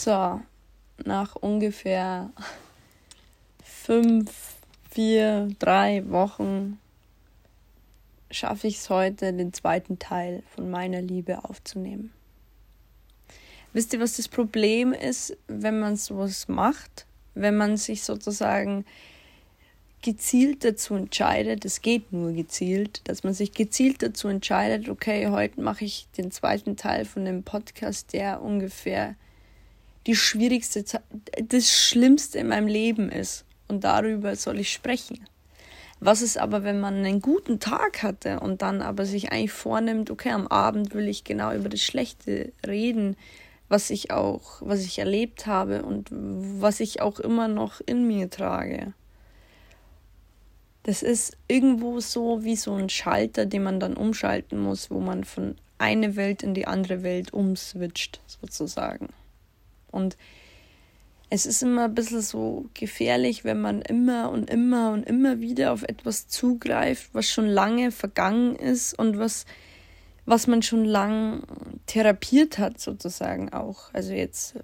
So, nach ungefähr fünf, vier, drei Wochen schaffe ich es heute, den zweiten Teil von meiner Liebe aufzunehmen. Wisst ihr, was das Problem ist, wenn man sowas macht? Wenn man sich sozusagen gezielt dazu entscheidet, es geht nur gezielt, dass man sich gezielt dazu entscheidet, okay, heute mache ich den zweiten Teil von dem Podcast, der ungefähr die schwierigste, das Schlimmste in meinem Leben ist. Und darüber soll ich sprechen. Was ist aber, wenn man einen guten Tag hatte und dann aber sich eigentlich vornimmt, okay, am Abend will ich genau über das Schlechte reden, was ich auch, was ich erlebt habe und was ich auch immer noch in mir trage. Das ist irgendwo so wie so ein Schalter, den man dann umschalten muss, wo man von eine Welt in die andere Welt umswitcht, sozusagen. Und es ist immer ein bisschen so gefährlich, wenn man immer und immer und immer wieder auf etwas zugreift, was schon lange vergangen ist und was, was man schon lang therapiert hat, sozusagen auch. Also jetzt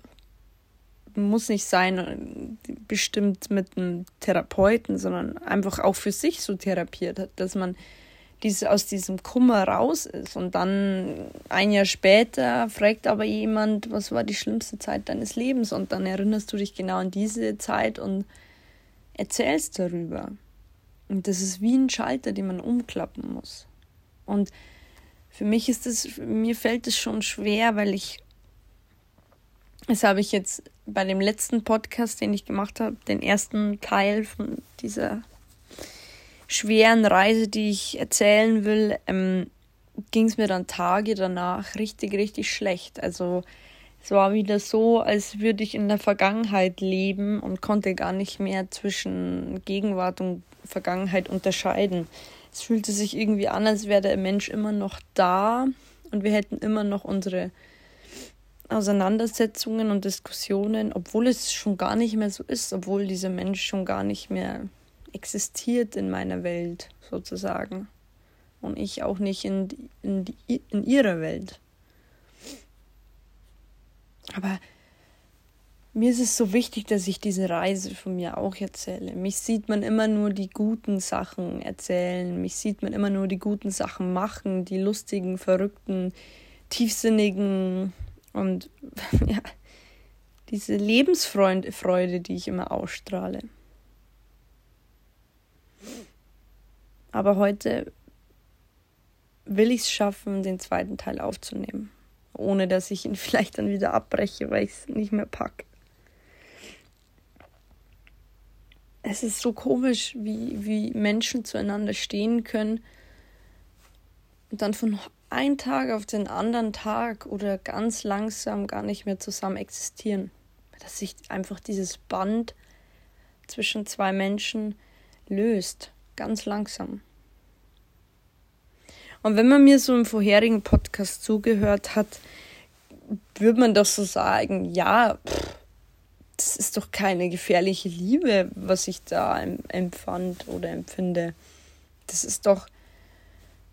muss nicht sein, bestimmt mit einem Therapeuten, sondern einfach auch für sich so therapiert hat, dass man diese, aus diesem Kummer raus ist. Und dann ein Jahr später fragt aber jemand, was war die schlimmste Zeit deines Lebens? Und dann erinnerst du dich genau an diese Zeit und erzählst darüber. Und das ist wie ein Schalter, den man umklappen muss. Und für mich ist es, mir fällt es schon schwer, weil ich, das habe ich jetzt bei dem letzten Podcast, den ich gemacht habe, den ersten Teil von dieser schweren Reise, die ich erzählen will, ähm, ging es mir dann Tage danach richtig, richtig schlecht. Also es war wieder so, als würde ich in der Vergangenheit leben und konnte gar nicht mehr zwischen Gegenwart und Vergangenheit unterscheiden. Es fühlte sich irgendwie an, als wäre der Mensch immer noch da und wir hätten immer noch unsere Auseinandersetzungen und Diskussionen, obwohl es schon gar nicht mehr so ist, obwohl dieser Mensch schon gar nicht mehr existiert in meiner Welt sozusagen und ich auch nicht in, in, in ihrer Welt. Aber mir ist es so wichtig, dass ich diese Reise von mir auch erzähle. Mich sieht man immer nur die guten Sachen erzählen, mich sieht man immer nur die guten Sachen machen, die lustigen, verrückten, tiefsinnigen und ja, diese Lebensfreude, die ich immer ausstrahle. Aber heute will ich es schaffen, den zweiten Teil aufzunehmen. Ohne dass ich ihn vielleicht dann wieder abbreche, weil ich es nicht mehr packe. Es ist so komisch, wie, wie Menschen zueinander stehen können und dann von einem Tag auf den anderen Tag oder ganz langsam gar nicht mehr zusammen existieren. Dass sich einfach dieses Band zwischen zwei Menschen löst ganz langsam. Und wenn man mir so im vorherigen Podcast zugehört hat, würde man doch so sagen, ja, pff, das ist doch keine gefährliche Liebe, was ich da empfand oder empfinde. Das ist doch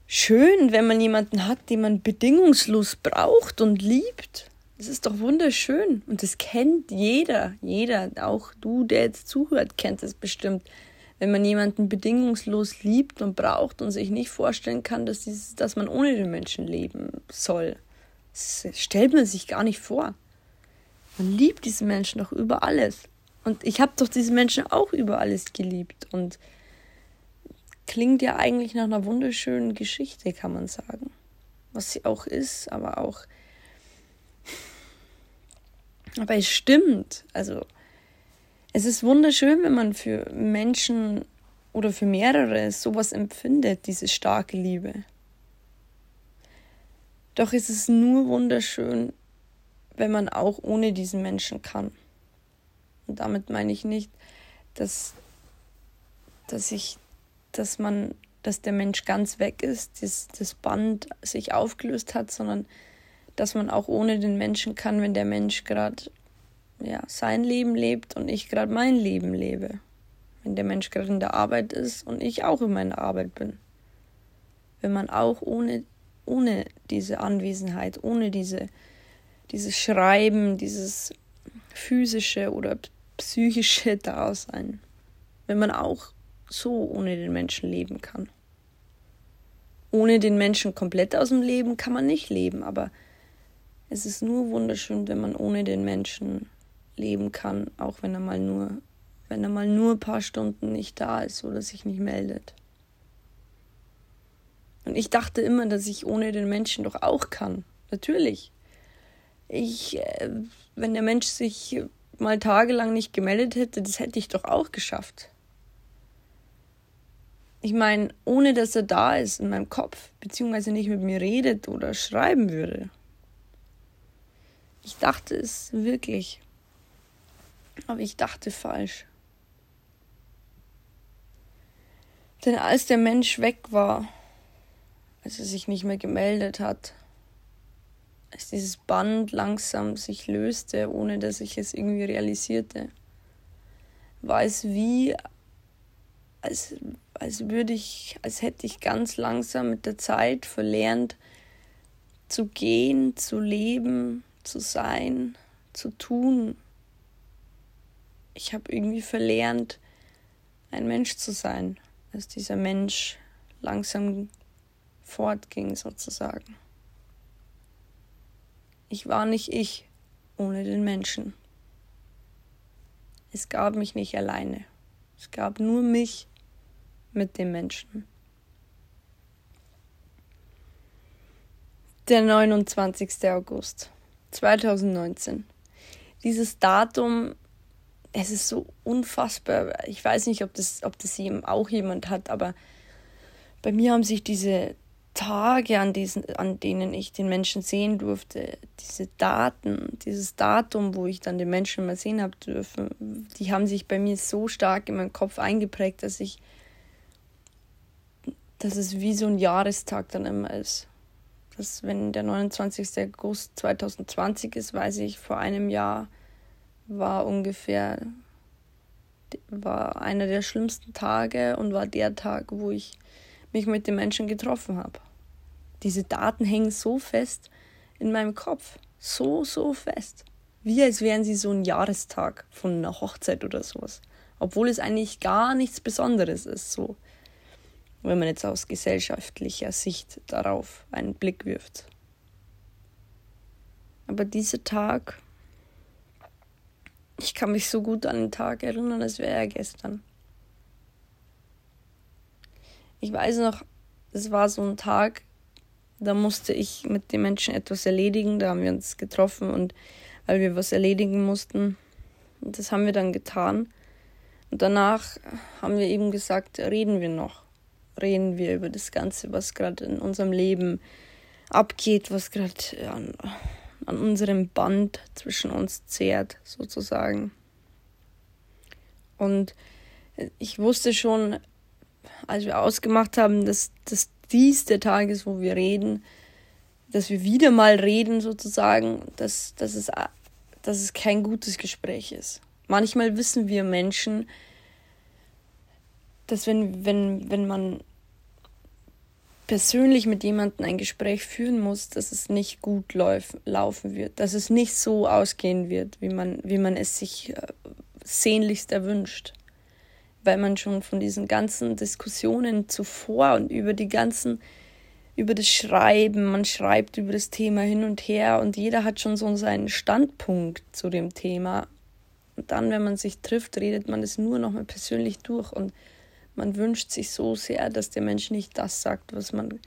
schön, wenn man jemanden hat, den man bedingungslos braucht und liebt. Das ist doch wunderschön. Und das kennt jeder. Jeder, auch du, der jetzt zuhört, kennt es bestimmt wenn man jemanden bedingungslos liebt und braucht und sich nicht vorstellen kann, dass, dieses, dass man ohne den Menschen leben soll. Das stellt man sich gar nicht vor. Man liebt diesen Menschen doch über alles. Und ich habe doch diese Menschen auch über alles geliebt. Und klingt ja eigentlich nach einer wunderschönen Geschichte, kann man sagen. Was sie auch ist, aber auch. Aber es stimmt. Also es ist wunderschön, wenn man für Menschen oder für mehrere sowas empfindet, diese starke Liebe. Doch es ist nur wunderschön, wenn man auch ohne diesen Menschen kann. Und damit meine ich nicht, dass, dass ich, dass man, dass der Mensch ganz weg ist, dass das Band sich aufgelöst hat, sondern dass man auch ohne den Menschen kann, wenn der Mensch gerade ja, sein Leben lebt und ich gerade mein Leben lebe. Wenn der Mensch gerade in der Arbeit ist und ich auch in meiner Arbeit bin. Wenn man auch ohne, ohne diese Anwesenheit, ohne diese, dieses Schreiben, dieses physische oder psychische Dasein, wenn man auch so ohne den Menschen leben kann. Ohne den Menschen komplett aus dem Leben kann man nicht leben, aber es ist nur wunderschön, wenn man ohne den Menschen leben kann, auch wenn er mal nur, wenn er mal nur ein paar Stunden nicht da ist oder sich nicht meldet. Und ich dachte immer, dass ich ohne den Menschen doch auch kann. Natürlich. Ich, äh, wenn der Mensch sich mal tagelang nicht gemeldet hätte, das hätte ich doch auch geschafft. Ich meine, ohne dass er da ist in meinem Kopf, beziehungsweise nicht mit mir redet oder schreiben würde. Ich dachte es wirklich. Aber ich dachte falsch. Denn als der Mensch weg war, als er sich nicht mehr gemeldet hat, als dieses Band langsam sich löste, ohne dass ich es irgendwie realisierte, war es wie, als, als würde ich, als hätte ich ganz langsam mit der Zeit verlernt, zu gehen, zu leben, zu sein, zu tun. Ich habe irgendwie verlernt, ein Mensch zu sein, als dieser Mensch langsam fortging sozusagen. Ich war nicht ich ohne den Menschen. Es gab mich nicht alleine. Es gab nur mich mit dem Menschen. Der 29. August 2019. Dieses Datum, es ist so unfassbar. Ich weiß nicht, ob das, ob das auch jemand hat, aber bei mir haben sich diese Tage, an, diesen, an denen ich den Menschen sehen durfte, diese Daten, dieses Datum, wo ich dann den Menschen mal sehen habe dürfen, die haben sich bei mir so stark in meinen Kopf eingeprägt, dass ich, dass es wie so ein Jahrestag dann immer ist. Dass, wenn der 29. August 2020 ist, weiß ich, vor einem Jahr war ungefähr, war einer der schlimmsten Tage und war der Tag, wo ich mich mit den Menschen getroffen habe. Diese Daten hängen so fest in meinem Kopf. So, so fest. Wie als wären sie so ein Jahrestag von einer Hochzeit oder sowas. Obwohl es eigentlich gar nichts Besonderes ist, so. Wenn man jetzt aus gesellschaftlicher Sicht darauf einen Blick wirft. Aber dieser Tag, ich kann mich so gut an den Tag erinnern, als wäre er gestern. Ich weiß noch, es war so ein Tag, da musste ich mit den Menschen etwas erledigen. Da haben wir uns getroffen und weil wir was erledigen mussten. Und das haben wir dann getan. Und danach haben wir eben gesagt, reden wir noch. Reden wir über das Ganze, was gerade in unserem Leben abgeht, was gerade an unserem Band zwischen uns zehrt, sozusagen. Und ich wusste schon, als wir ausgemacht haben, dass, dass dies der Tag ist, wo wir reden, dass wir wieder mal reden sozusagen, dass, dass, es, dass es kein gutes Gespräch ist. Manchmal wissen wir Menschen, dass wenn, wenn, wenn man persönlich mit jemandem ein Gespräch führen muss, dass es nicht gut lauf, laufen wird, dass es nicht so ausgehen wird, wie man, wie man es sich äh, sehnlichst erwünscht weil man schon von diesen ganzen Diskussionen zuvor und über die ganzen, über das Schreiben, man schreibt über das Thema hin und her und jeder hat schon so seinen Standpunkt zu dem Thema. Und dann, wenn man sich trifft, redet man es nur noch mal persönlich durch und man wünscht sich so sehr, dass der Mensch nicht das sagt, was man,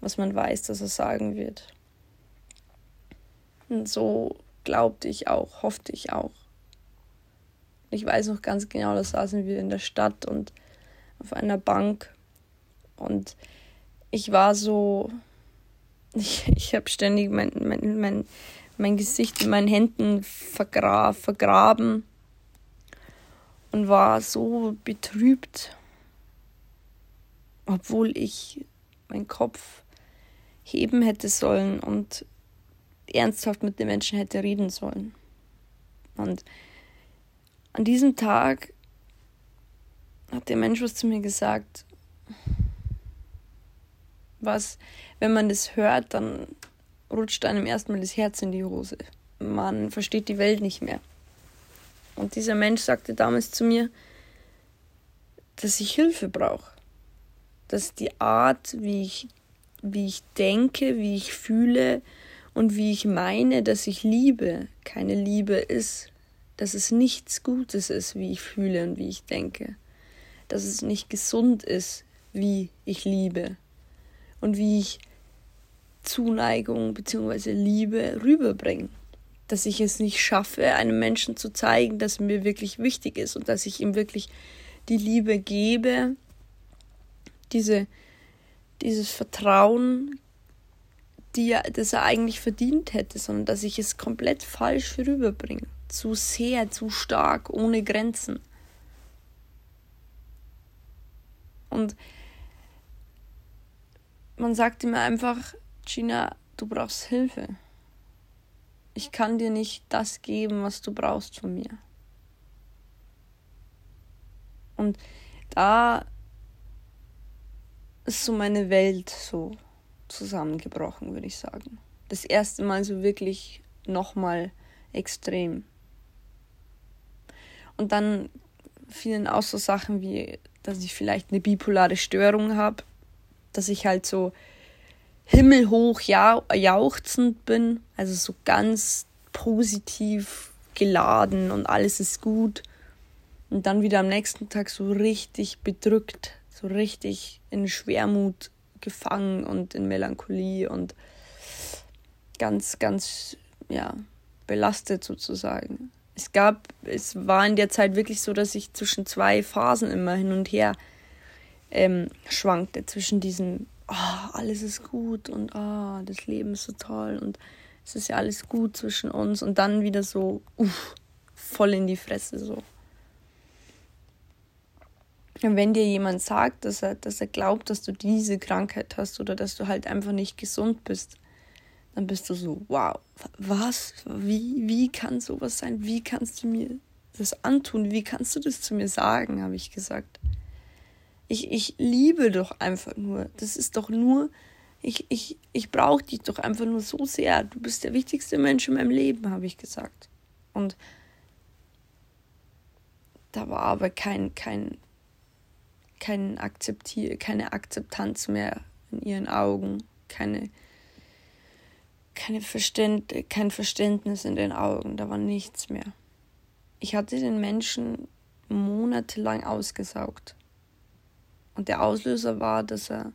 was man weiß, dass er sagen wird. Und so glaubte ich auch, hoffte ich auch. Ich weiß noch ganz genau, da saßen wir in der Stadt und auf einer Bank. Und ich war so. Ich, ich habe ständig mein, mein, mein, mein Gesicht in meinen Händen vergra vergraben und war so betrübt, obwohl ich meinen Kopf heben hätte sollen und ernsthaft mit den Menschen hätte reden sollen. Und an diesem Tag hat der Mensch was zu mir gesagt, was, wenn man das hört, dann rutscht einem erstmal das Herz in die Hose. Man versteht die Welt nicht mehr. Und dieser Mensch sagte damals zu mir, dass ich Hilfe brauche. Dass die Art, wie ich, wie ich denke, wie ich fühle und wie ich meine, dass ich liebe, keine Liebe ist. Dass es nichts Gutes ist, wie ich fühle und wie ich denke. Dass es nicht gesund ist, wie ich liebe. Und wie ich Zuneigung bzw. Liebe rüberbringe dass ich es nicht schaffe, einem Menschen zu zeigen, dass mir wirklich wichtig ist und dass ich ihm wirklich die Liebe gebe, diese, dieses Vertrauen, die das er eigentlich verdient hätte, sondern dass ich es komplett falsch rüberbringe. Zu sehr, zu stark, ohne Grenzen. Und man sagte mir einfach, Gina, du brauchst Hilfe ich kann dir nicht das geben, was du brauchst von mir. Und da ist so meine Welt so zusammengebrochen, würde ich sagen. Das erste Mal so wirklich nochmal extrem. Und dann fielen auch so Sachen wie, dass ich vielleicht eine bipolare Störung habe, dass ich halt so himmelhoch ja, jauchzend bin, also so ganz positiv geladen und alles ist gut. Und dann wieder am nächsten Tag so richtig bedrückt, so richtig in Schwermut gefangen und in Melancholie und ganz, ganz, ja, belastet sozusagen. Es gab, es war in der Zeit wirklich so, dass ich zwischen zwei Phasen immer hin und her ähm, schwankte, zwischen diesem oh, alles ist gut und oh, das Leben ist so toll und es ist ja alles gut zwischen uns und dann wieder so uff, voll in die Fresse so. Wenn dir jemand sagt, dass er, dass er glaubt, dass du diese Krankheit hast oder dass du halt einfach nicht gesund bist, dann bist du so, wow, was? Wie, wie kann sowas sein? Wie kannst du mir das antun? Wie kannst du das zu mir sagen? habe ich gesagt. Ich, ich liebe doch einfach nur. Das ist doch nur, ich, ich, ich brauche dich doch einfach nur so sehr. Du bist der wichtigste Mensch in meinem Leben, habe ich gesagt. Und da war aber kein, kein, kein Akzeptier, keine Akzeptanz mehr in ihren Augen, keine, keine Verständ, kein Verständnis in den Augen, da war nichts mehr. Ich hatte den Menschen monatelang ausgesaugt. Und der Auslöser war, dass er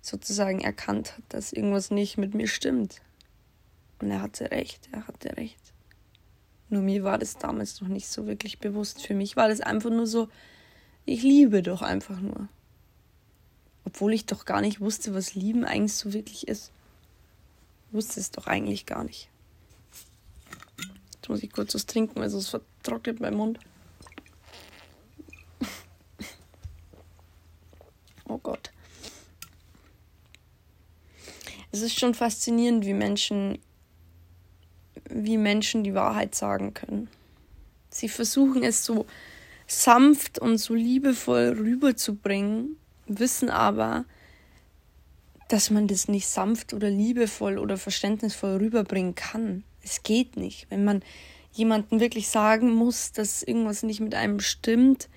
sozusagen erkannt hat, dass irgendwas nicht mit mir stimmt. Und er hatte recht, er hatte recht. Nur mir war das damals noch nicht so wirklich bewusst. Für mich war das einfach nur so, ich liebe doch einfach nur. Obwohl ich doch gar nicht wusste, was Lieben eigentlich so wirklich ist. Ich wusste es doch eigentlich gar nicht. Jetzt muss ich kurz was trinken, weil sonst vertrocknet mein Mund. Oh Gott. Es ist schon faszinierend, wie Menschen, wie Menschen die Wahrheit sagen können. Sie versuchen es so sanft und so liebevoll rüberzubringen, wissen aber, dass man das nicht sanft oder liebevoll oder verständnisvoll rüberbringen kann. Es geht nicht. Wenn man jemandem wirklich sagen muss, dass irgendwas nicht mit einem stimmt,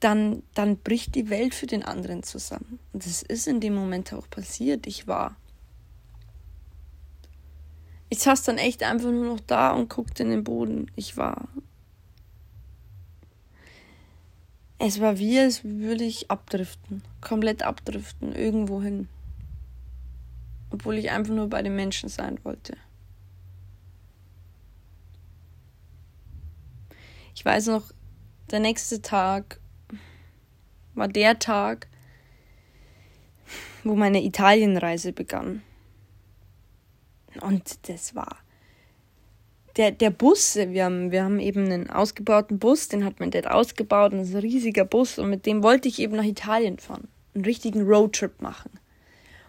dann, dann bricht die Welt für den anderen zusammen. Und das ist in dem Moment auch passiert. Ich war. Ich saß dann echt einfach nur noch da und guckte in den Boden. Ich war. Es war wie, als würde ich abdriften. Komplett abdriften. Irgendwo hin. Obwohl ich einfach nur bei den Menschen sein wollte. Ich weiß noch, der nächste Tag war der Tag, wo meine Italienreise begann. Und das war der, der Bus, wir haben, wir haben eben einen ausgebauten Bus, den hat mein Dad ausgebaut, ein riesiger Bus und mit dem wollte ich eben nach Italien fahren, einen richtigen Roadtrip machen.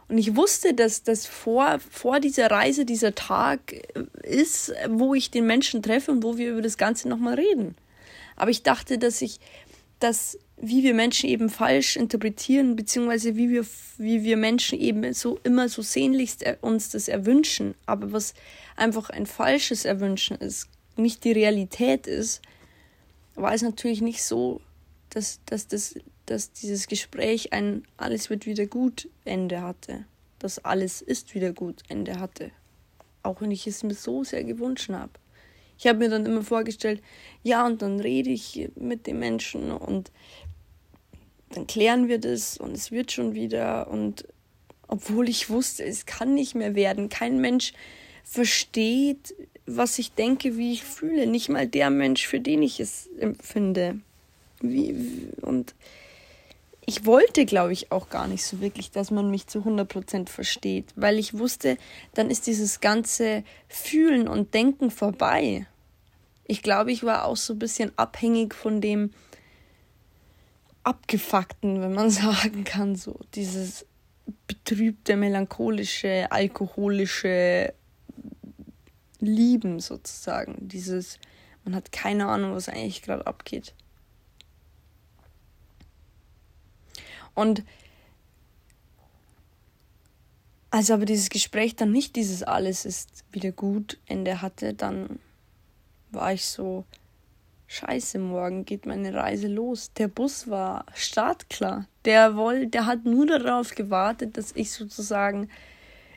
Und ich wusste, dass das vor, vor dieser Reise dieser Tag ist, wo ich den Menschen treffe und wo wir über das Ganze nochmal reden. Aber ich dachte, dass ich, dass wie wir Menschen eben falsch interpretieren, beziehungsweise wie wir, wie wir Menschen eben so immer so sehnlichst uns das erwünschen, aber was einfach ein falsches Erwünschen ist, nicht die Realität ist, war es natürlich nicht so, dass, dass, dass, dass dieses Gespräch ein alles wird wieder gut Ende hatte. Dass alles ist wieder gut Ende hatte. Auch wenn ich es mir so sehr gewünscht habe. Ich habe mir dann immer vorgestellt, ja, und dann rede ich mit den Menschen und dann klären wir das und es wird schon wieder. Und obwohl ich wusste, es kann nicht mehr werden. Kein Mensch versteht, was ich denke, wie ich fühle. Nicht mal der Mensch, für den ich es empfinde. Wie, und ich wollte, glaube ich, auch gar nicht so wirklich, dass man mich zu 100% versteht, weil ich wusste, dann ist dieses ganze Fühlen und Denken vorbei. Ich glaube, ich war auch so ein bisschen abhängig von dem Abgefuckten, wenn man sagen kann, so dieses betrübte, melancholische, alkoholische Lieben sozusagen. Dieses, man hat keine Ahnung, was eigentlich gerade abgeht. Und als aber dieses Gespräch dann nicht dieses alles ist wieder gut Ende hatte, dann war ich so, scheiße, morgen geht meine Reise los. Der Bus war startklar. Der, woll, der hat nur darauf gewartet, dass ich sozusagen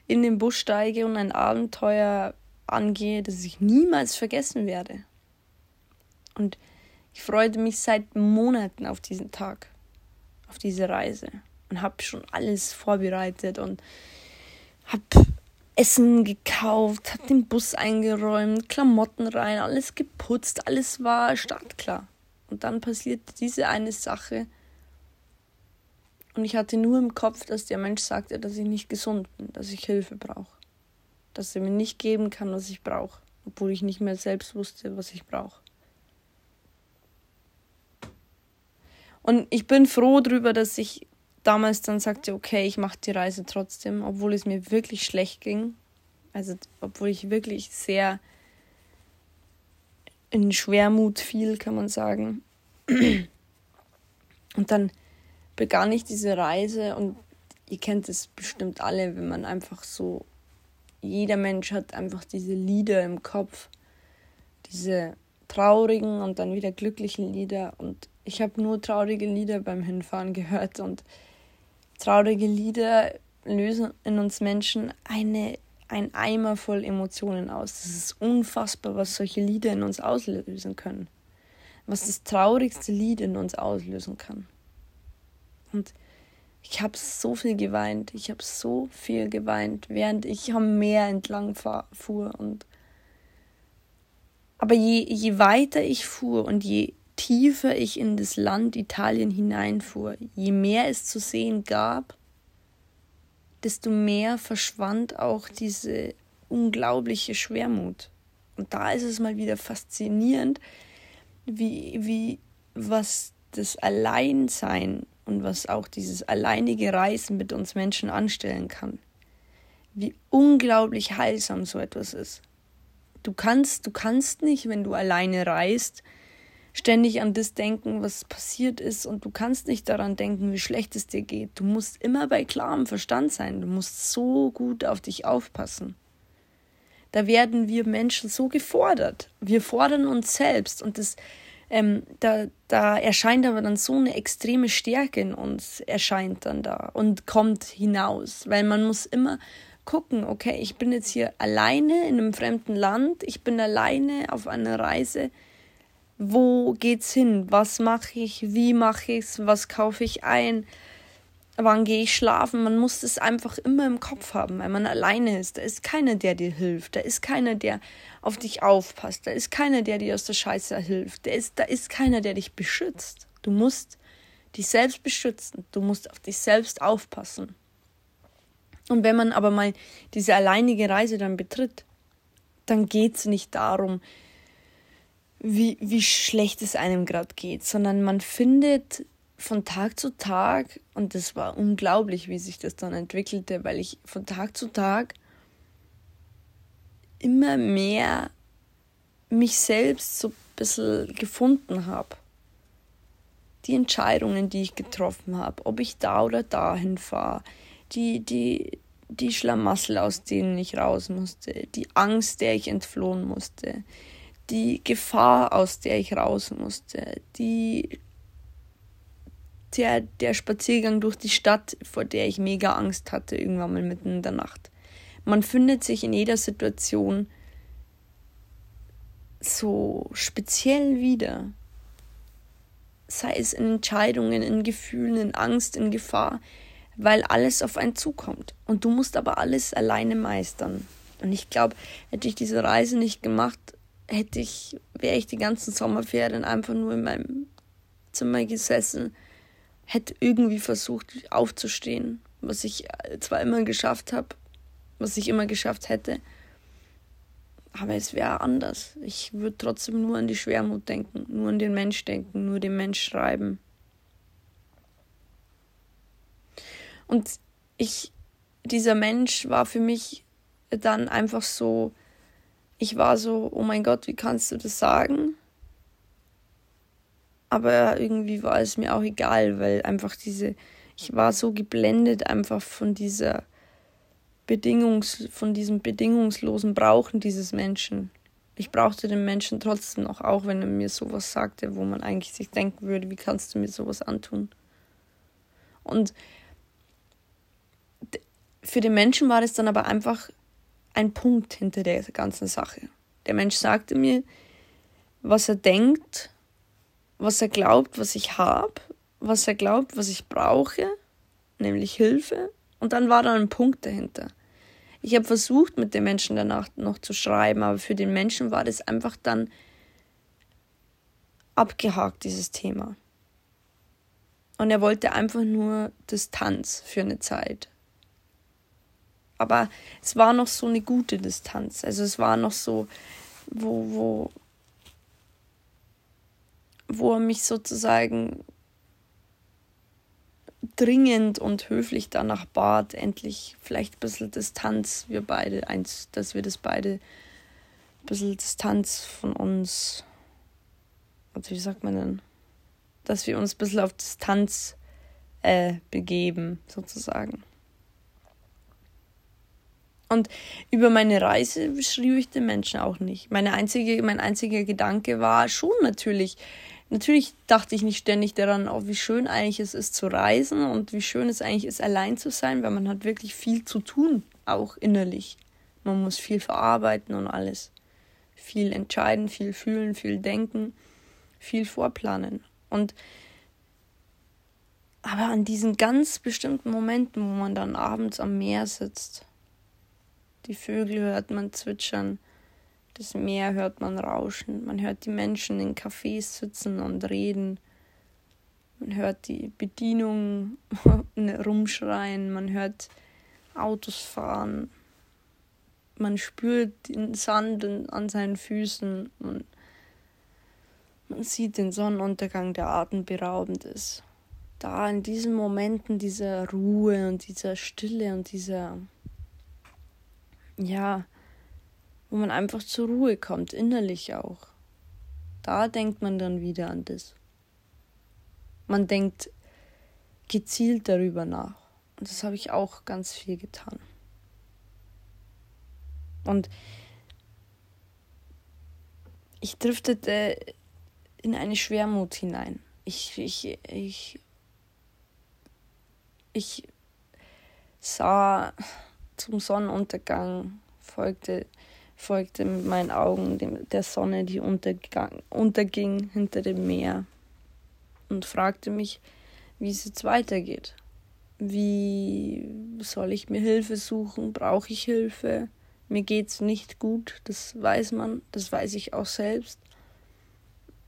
in den Bus steige und ein Abenteuer angehe, das ich niemals vergessen werde. Und ich freute mich seit Monaten auf diesen Tag auf diese Reise und habe schon alles vorbereitet und habe Essen gekauft, habe den Bus eingeräumt, Klamotten rein, alles geputzt, alles war startklar. Und dann passierte diese eine Sache und ich hatte nur im Kopf, dass der Mensch sagte, dass ich nicht gesund bin, dass ich Hilfe brauche, dass er mir nicht geben kann, was ich brauche, obwohl ich nicht mehr selbst wusste, was ich brauche. Und ich bin froh darüber, dass ich damals dann sagte, okay, ich mache die Reise trotzdem, obwohl es mir wirklich schlecht ging. Also obwohl ich wirklich sehr in Schwermut fiel, kann man sagen. Und dann begann ich diese Reise und ihr kennt es bestimmt alle, wenn man einfach so, jeder Mensch hat einfach diese Lieder im Kopf, diese traurigen und dann wieder glücklichen Lieder und ich habe nur traurige Lieder beim Hinfahren gehört und traurige Lieder lösen in uns Menschen eine, ein Eimer voll Emotionen aus. Es ist unfassbar, was solche Lieder in uns auslösen können. Was das traurigste Lied in uns auslösen kann. Und ich habe so viel geweint. Ich habe so viel geweint, während ich am Meer entlang fuhr. Und aber je, je weiter ich fuhr und je tiefer ich in das Land Italien hineinfuhr, je mehr es zu sehen gab, desto mehr verschwand auch diese unglaubliche Schwermut. Und da ist es mal wieder faszinierend, wie, wie was das Alleinsein und was auch dieses alleinige Reisen mit uns Menschen anstellen kann. Wie unglaublich heilsam so etwas ist. Du kannst, du kannst nicht, wenn du alleine reist, ständig an das denken, was passiert ist und du kannst nicht daran denken, wie schlecht es dir geht. Du musst immer bei klarem Verstand sein. Du musst so gut auf dich aufpassen. Da werden wir Menschen so gefordert. Wir fordern uns selbst und das, ähm, da, da erscheint aber dann so eine extreme Stärke in uns, erscheint dann da und kommt hinaus, weil man muss immer gucken, okay, ich bin jetzt hier alleine in einem fremden Land, ich bin alleine auf einer Reise, wo geht's hin? Was mache ich? Wie mache ich's? Was kaufe ich ein? Wann gehe ich schlafen? Man muss das einfach immer im Kopf haben, weil man alleine ist. Da ist keiner, der dir hilft. Da ist keiner, der auf dich aufpasst. Da ist keiner, der dir aus der Scheiße hilft. Da ist, da ist keiner, der dich beschützt. Du musst dich selbst beschützen. Du musst auf dich selbst aufpassen. Und wenn man aber mal diese alleinige Reise dann betritt, dann geht's nicht darum, wie, wie schlecht es einem gerade geht, sondern man findet von Tag zu Tag, und das war unglaublich, wie sich das dann entwickelte, weil ich von Tag zu Tag immer mehr mich selbst so ein bisschen gefunden habe. Die Entscheidungen, die ich getroffen habe, ob ich da oder dahin fahre, die, die, die Schlamassel, aus denen ich raus musste, die Angst, der ich entflohen musste, die Gefahr, aus der ich raus musste, die der, der Spaziergang durch die Stadt, vor der ich mega Angst hatte, irgendwann mal mitten in der Nacht. Man findet sich in jeder Situation so speziell wieder. Sei es in Entscheidungen, in Gefühlen, in Angst, in Gefahr, weil alles auf einen zukommt. Und du musst aber alles alleine meistern. Und ich glaube, hätte ich diese Reise nicht gemacht, hätte ich, wäre ich die ganzen Sommerferien einfach nur in meinem Zimmer gesessen, hätte irgendwie versucht aufzustehen, was ich zwar immer geschafft habe, was ich immer geschafft hätte, aber es wäre anders. Ich würde trotzdem nur an die Schwermut denken, nur an den Mensch denken, nur den Mensch schreiben. Und ich, dieser Mensch war für mich dann einfach so, ich war so, oh mein Gott, wie kannst du das sagen? Aber irgendwie war es mir auch egal, weil einfach diese, ich war so geblendet einfach von dieser Bedingungs, von diesem bedingungslosen Brauchen dieses Menschen. Ich brauchte den Menschen trotzdem noch, auch wenn er mir sowas sagte, wo man eigentlich sich denken würde, wie kannst du mir sowas antun? Und für den Menschen war es dann aber einfach ein Punkt hinter der ganzen Sache. Der Mensch sagte mir, was er denkt, was er glaubt, was ich habe, was er glaubt, was ich brauche, nämlich Hilfe. Und dann war da ein Punkt dahinter. Ich habe versucht, mit dem Menschen danach noch zu schreiben, aber für den Menschen war das einfach dann abgehakt, dieses Thema. Und er wollte einfach nur Distanz für eine Zeit aber es war noch so eine gute Distanz. Also es war noch so, wo, wo, wo er mich sozusagen dringend und höflich danach bat, endlich vielleicht ein bisschen Distanz, wir beide, eins, dass wir das beide ein bisschen Distanz von uns, also wie sagt man denn, dass wir uns ein bisschen auf Distanz äh, begeben, sozusagen. Und über meine Reise schrieb ich den Menschen auch nicht. Meine einzige, mein einziger Gedanke war schon natürlich, natürlich dachte ich nicht ständig daran, oh, wie schön eigentlich es ist zu reisen und wie schön es eigentlich ist, allein zu sein, weil man hat wirklich viel zu tun, auch innerlich. Man muss viel verarbeiten und alles. Viel entscheiden, viel fühlen, viel denken, viel vorplanen. Und aber an diesen ganz bestimmten Momenten, wo man dann abends am Meer sitzt die Vögel hört man zwitschern, das Meer hört man rauschen, man hört die Menschen in Cafés sitzen und reden, man hört die Bedienung rumschreien, man hört Autos fahren, man spürt den Sand an seinen Füßen und man sieht den Sonnenuntergang, der atemberaubend ist. Da in diesen Momenten dieser Ruhe und dieser Stille und dieser ja, wo man einfach zur Ruhe kommt, innerlich auch. Da denkt man dann wieder an das. Man denkt gezielt darüber nach. Und das habe ich auch ganz viel getan. Und ich driftete in eine Schwermut hinein. Ich, ich, ich, ich sah zum Sonnenuntergang, folgte, folgte mit meinen Augen dem, der Sonne, die unterging hinter dem Meer und fragte mich, wie es jetzt weitergeht. Wie soll ich mir Hilfe suchen? Brauche ich Hilfe? Mir geht's nicht gut, das weiß man, das weiß ich auch selbst.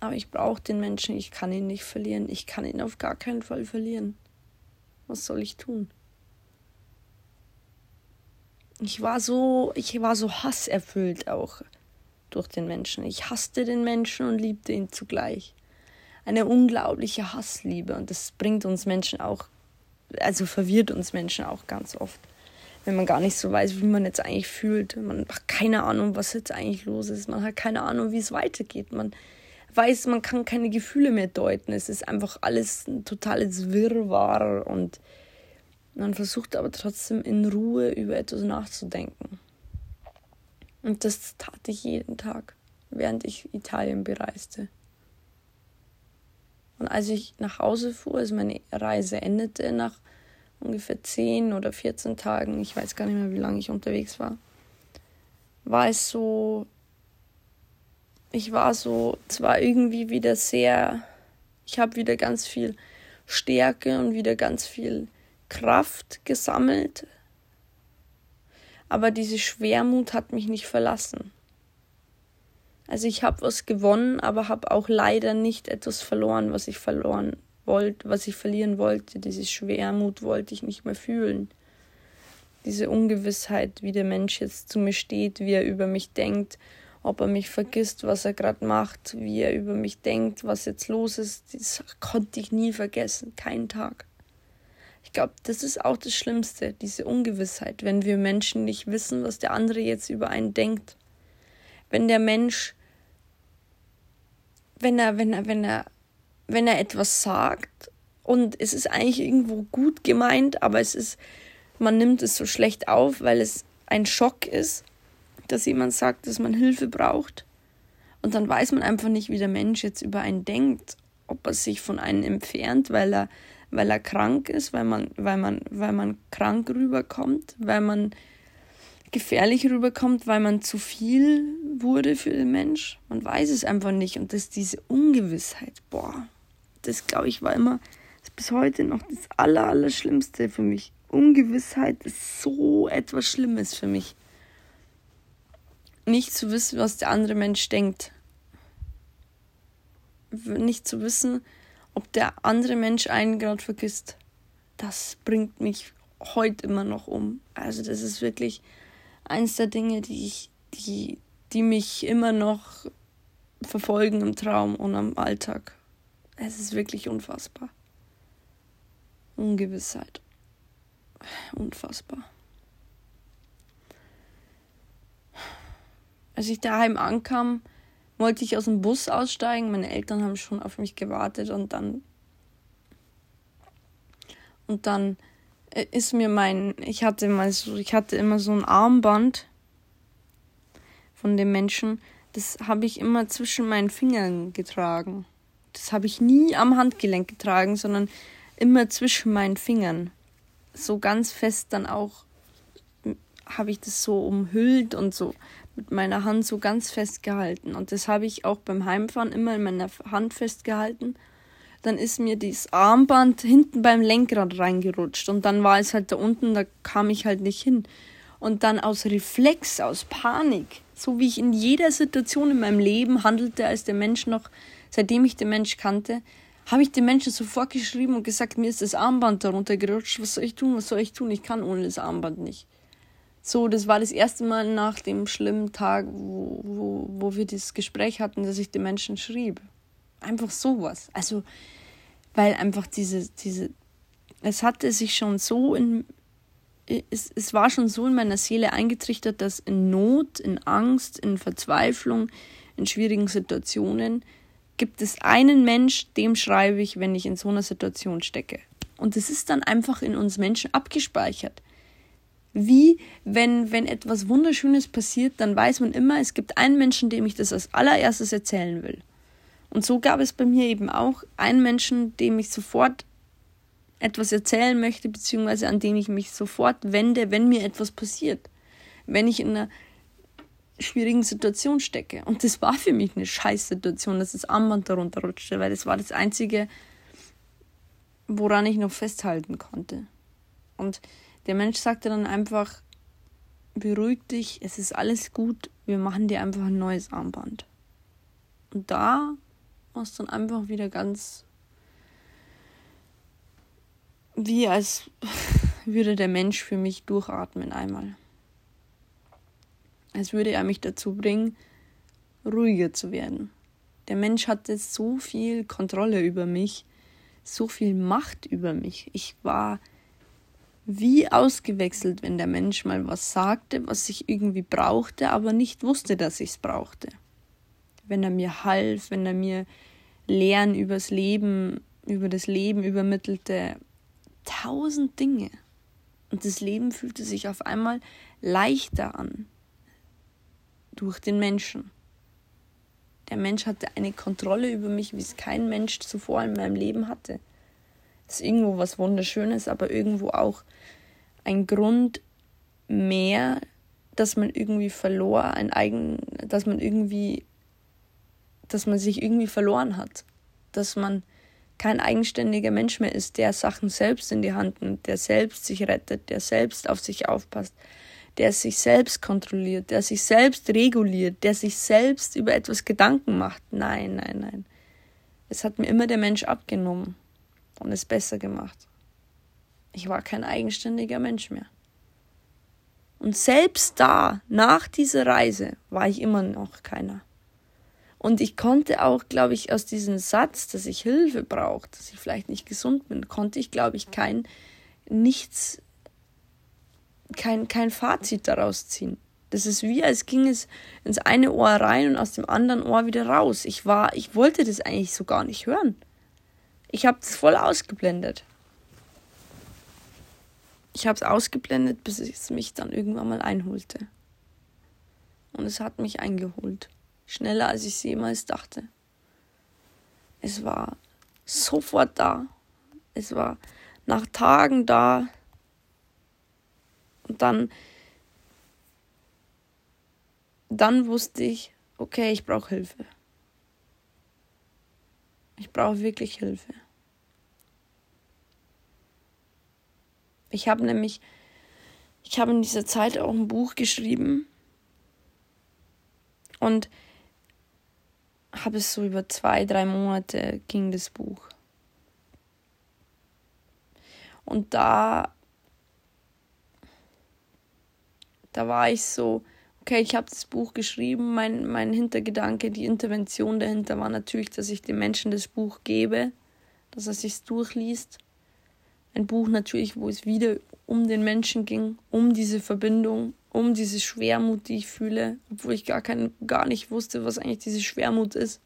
Aber ich brauche den Menschen, ich kann ihn nicht verlieren, ich kann ihn auf gar keinen Fall verlieren. Was soll ich tun? Ich war so, ich war so hasserfüllt auch durch den Menschen. Ich hasste den Menschen und liebte ihn zugleich. Eine unglaubliche Hassliebe und das bringt uns Menschen auch, also verwirrt uns Menschen auch ganz oft, wenn man gar nicht so weiß, wie man jetzt eigentlich fühlt. Man hat keine Ahnung, was jetzt eigentlich los ist. Man hat keine Ahnung, wie es weitergeht. Man weiß, man kann keine Gefühle mehr deuten. Es ist einfach alles ein totales Wirrwarr und man versucht aber trotzdem in Ruhe über etwas nachzudenken. Und das tat ich jeden Tag. während ich Italien bereiste. Und als ich nach Hause fuhr, als meine Reise endete, nach ungefähr 10 oder 14 Tagen, ich weiß gar nicht mehr, wie lange ich unterwegs war, war es so, ich war so zwar irgendwie wieder sehr, ich habe wieder ganz viel Stärke und wieder ganz viel Kraft gesammelt, aber diese Schwermut hat mich nicht verlassen. Also ich habe was gewonnen, aber habe auch leider nicht etwas verloren, was ich verloren wollte, was ich verlieren wollte. Diese Schwermut wollte ich nicht mehr fühlen. Diese Ungewissheit, wie der Mensch jetzt zu mir steht, wie er über mich denkt, ob er mich vergisst, was er gerade macht, wie er über mich denkt, was jetzt los ist, das konnte ich nie vergessen, keinen Tag. Ich glaube, das ist auch das Schlimmste, diese Ungewissheit, wenn wir Menschen nicht wissen, was der andere jetzt über einen denkt. Wenn der Mensch wenn er, wenn er, wenn er, wenn er etwas sagt und es ist eigentlich irgendwo gut gemeint, aber es ist, man nimmt es so schlecht auf, weil es ein Schock ist, dass jemand sagt, dass man Hilfe braucht. Und dann weiß man einfach nicht, wie der Mensch jetzt über einen denkt, ob er sich von einem entfernt, weil er, weil er krank ist, weil man, weil man, weil man krank rüberkommt, weil man gefährlich rüberkommt, weil man zu viel wurde für den Mensch. Man weiß es einfach nicht. Und das diese Ungewissheit, boah, das glaube ich war immer bis heute noch das Aller, Allerschlimmste für mich. Ungewissheit ist so etwas Schlimmes für mich. Nicht zu wissen, was der andere Mensch denkt. Nicht zu wissen, ob der andere Mensch einen gerade vergisst. Das bringt mich heute immer noch um. Also das ist wirklich eins der Dinge, die ich, die, die mich immer noch verfolgen im Traum und am Alltag. Es ist wirklich unfassbar. Ungewissheit. Unfassbar. Als ich daheim ankam, wollte ich aus dem Bus aussteigen. Meine Eltern haben schon auf mich gewartet und dann und dann ist mir mein, ich hatte mal so, ich hatte immer so ein Armband von dem Menschen, das habe ich immer zwischen meinen Fingern getragen. Das habe ich nie am Handgelenk getragen, sondern immer zwischen meinen Fingern. So ganz fest dann auch habe ich das so umhüllt und so mit meiner Hand so ganz fest gehalten. Und das habe ich auch beim Heimfahren immer in meiner Hand festgehalten dann ist mir dieses Armband hinten beim Lenkrad reingerutscht und dann war es halt da unten, da kam ich halt nicht hin. Und dann aus Reflex, aus Panik, so wie ich in jeder Situation in meinem Leben handelte, als der Mensch noch, seitdem ich den Mensch kannte, habe ich den Menschen sofort geschrieben und gesagt, mir ist das Armband darunter gerutscht, was soll ich tun, was soll ich tun, ich kann ohne das Armband nicht. So, das war das erste Mal nach dem schlimmen Tag, wo, wo, wo wir dieses Gespräch hatten, dass ich den Menschen schrieb. Einfach sowas. Also, weil einfach diese, diese, es hatte sich schon so in, es, es war schon so in meiner Seele eingetrichtert, dass in Not, in Angst, in Verzweiflung, in schwierigen Situationen gibt es einen Mensch, dem schreibe ich, wenn ich in so einer Situation stecke. Und es ist dann einfach in uns Menschen abgespeichert. Wie wenn, wenn etwas Wunderschönes passiert, dann weiß man immer, es gibt einen Menschen, dem ich das als allererstes erzählen will. Und so gab es bei mir eben auch einen Menschen, dem ich sofort etwas erzählen möchte, beziehungsweise an den ich mich sofort wende, wenn mir etwas passiert. Wenn ich in einer schwierigen Situation stecke. Und das war für mich eine Scheißsituation, dass das Armband darunter rutschte, weil das war das Einzige, woran ich noch festhalten konnte. Und der Mensch sagte dann einfach, beruhig dich, es ist alles gut, wir machen dir einfach ein neues Armband. Und da war es dann einfach wieder ganz wie als würde der Mensch für mich durchatmen einmal. Als würde er mich dazu bringen, ruhiger zu werden. Der Mensch hatte so viel Kontrolle über mich, so viel Macht über mich. Ich war wie ausgewechselt, wenn der Mensch mal was sagte, was ich irgendwie brauchte, aber nicht wusste, dass ich es brauchte wenn er mir half, wenn er mir Lehren übers Leben, über das Leben übermittelte. Tausend Dinge. Und das Leben fühlte sich auf einmal leichter an. Durch den Menschen. Der Mensch hatte eine Kontrolle über mich, wie es kein Mensch zuvor in meinem Leben hatte. Ist irgendwo was Wunderschönes, aber irgendwo auch ein Grund mehr, dass man irgendwie verlor, ein eigen, dass man irgendwie, dass man sich irgendwie verloren hat, dass man kein eigenständiger Mensch mehr ist, der Sachen selbst in die Hand nimmt, der selbst sich rettet, der selbst auf sich aufpasst, der sich selbst kontrolliert, der sich selbst reguliert, der sich selbst über etwas Gedanken macht. Nein, nein, nein. Es hat mir immer der Mensch abgenommen und es besser gemacht. Ich war kein eigenständiger Mensch mehr. Und selbst da, nach dieser Reise, war ich immer noch keiner. Und ich konnte auch, glaube ich, aus diesem Satz, dass ich Hilfe brauche, dass ich vielleicht nicht gesund bin, konnte ich, glaube ich, kein nichts, kein, kein Fazit daraus ziehen. Das ist wie, als ging es ins eine Ohr rein und aus dem anderen Ohr wieder raus. Ich war, ich wollte das eigentlich so gar nicht hören. Ich habe das voll ausgeblendet. Ich habe es ausgeblendet, bis es mich dann irgendwann mal einholte. Und es hat mich eingeholt schneller als ich es jemals dachte. Es war sofort da. Es war nach Tagen da. Und dann, dann wusste ich, okay, ich brauche Hilfe. Ich brauche wirklich Hilfe. Ich habe nämlich, ich habe in dieser Zeit auch ein Buch geschrieben und habe es so über zwei, drei Monate ging das Buch. Und da, da war ich so, okay, ich habe das Buch geschrieben, mein, mein Hintergedanke, die Intervention dahinter war natürlich, dass ich dem Menschen das Buch gebe, dass er sich durchliest. Ein Buch natürlich, wo es wieder um den Menschen ging, um diese Verbindung, um diese Schwermut, die ich fühle, obwohl ich gar, kein, gar nicht wusste, was eigentlich diese Schwermut ist.